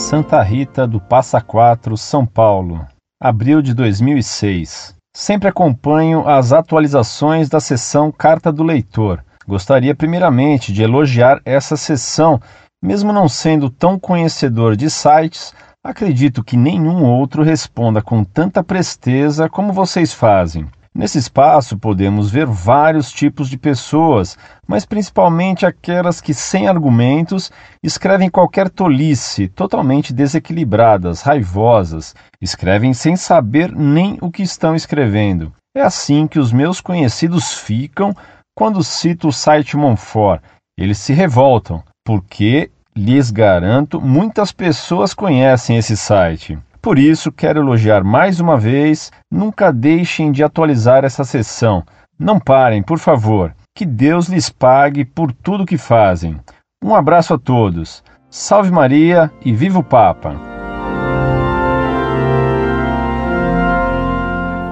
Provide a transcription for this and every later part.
Santa Rita do Passa Quatro, São Paulo, abril de 2006. Sempre acompanho as atualizações da sessão Carta do Leitor. Gostaria primeiramente de elogiar essa sessão, mesmo não sendo tão conhecedor de sites, acredito que nenhum outro responda com tanta presteza como vocês fazem. Nesse espaço podemos ver vários tipos de pessoas, mas principalmente aquelas que, sem argumentos, escrevem qualquer tolice, totalmente desequilibradas, raivosas, escrevem sem saber nem o que estão escrevendo. É assim que os meus conhecidos ficam quando cito o site Monfort. Eles se revoltam, porque, lhes garanto, muitas pessoas conhecem esse site. Por isso, quero elogiar mais uma vez: nunca deixem de atualizar essa sessão. Não parem, por favor. Que Deus lhes pague por tudo que fazem. Um abraço a todos. Salve Maria e viva o Papa!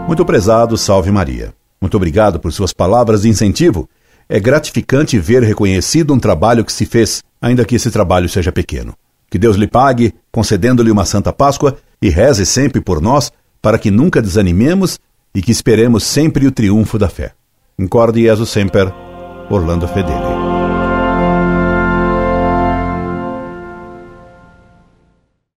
Muito prezado, salve Maria. Muito obrigado por suas palavras de incentivo. É gratificante ver reconhecido um trabalho que se fez, ainda que esse trabalho seja pequeno. Que Deus lhe pague, concedendo-lhe uma Santa Páscoa, e reze sempre por nós, para que nunca desanimemos e que esperemos sempre o triunfo da fé. Incorde Jesus Semper, Orlando Fedeli.